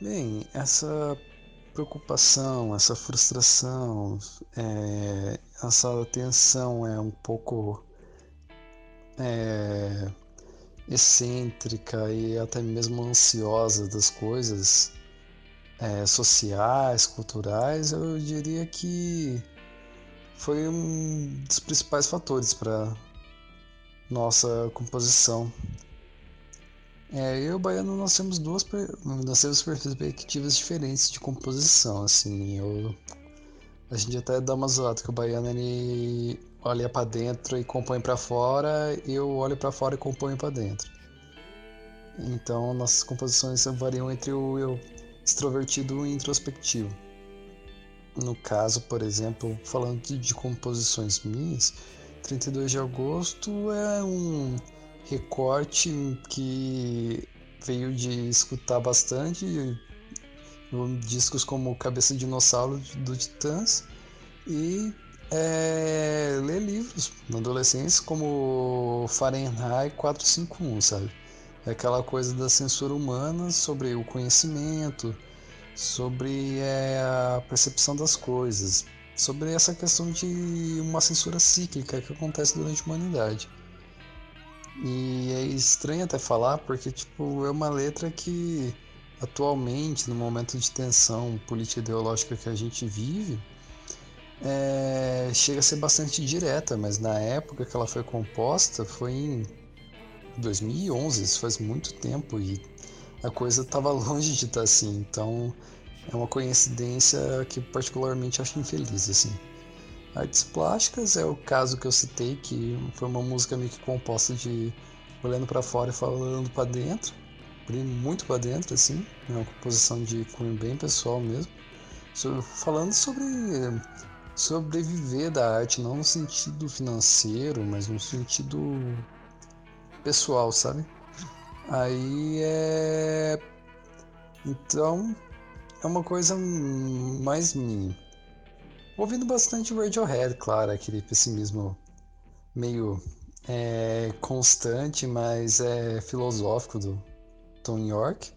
Bem, essa preocupação, essa frustração, é, essa tensão é um pouco é, excêntrica e até mesmo ansiosa das coisas é, sociais, culturais, eu diria que foi um dos principais fatores para nossa composição. É, eu e o Baiano nós temos duas nós temos perspectivas diferentes de composição, assim, eu a gente até dá uma zoada que o Baiano ele olha para dentro e compõe para fora, eu olho para fora e componho para dentro. Então nossas composições variam entre o eu extrovertido e introspectivo. No caso, por exemplo, falando de, de composições minhas, 32 de agosto é um recorte que veio de escutar bastante discos como Cabeça de Dinossauro do Titãs e é, ler livros na adolescência como Fahrenheit 451, sabe? É aquela coisa da censura humana sobre o conhecimento, sobre é, a percepção das coisas, sobre essa questão de uma censura cíclica que acontece durante a humanidade. E é estranho até falar porque tipo é uma letra que atualmente no momento de tensão política ideológica que a gente vive é, chega a ser bastante direta, mas na época que ela foi composta foi em 2011, isso faz muito tempo e a coisa estava longe de estar assim, então é uma coincidência que particularmente acho infeliz assim. Artes plásticas é o caso que eu citei, que foi uma música meio que composta de olhando para fora e falando para dentro, muito para dentro assim, é uma composição de cunho bem pessoal mesmo, falando sobre sobreviver da arte, não no sentido financeiro, mas no sentido pessoal, sabe? Aí é. Então, é uma coisa mais minha. Ouvindo bastante Radiohead, claro, aquele pessimismo meio é, constante, mas é filosófico do Tom York.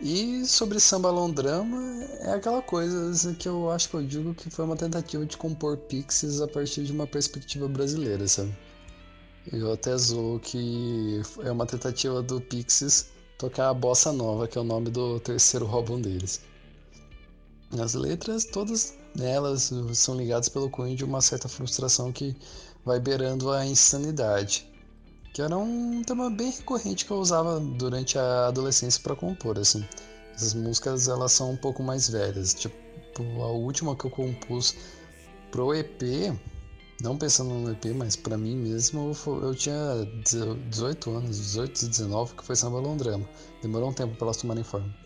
E sobre samba londrama, é aquela coisa que eu acho que eu digo que foi uma tentativa de compor Pixies a partir de uma perspectiva brasileira, sabe? Eu até zoo que é uma tentativa do Pixies tocar a bossa nova, que é o nome do terceiro álbum deles. As letras, todas elas são ligadas pelo cunho de uma certa frustração que vai beirando a insanidade, que era um tema bem recorrente que eu usava durante a adolescência para compor, assim. Essas músicas elas são um pouco mais velhas, tipo a última que eu compus pro EP não pensando no EP, mas para mim mesmo, eu tinha 18 anos, 18, 19, que foi Samba Londrama. Demorou um tempo para elas tomarem forma.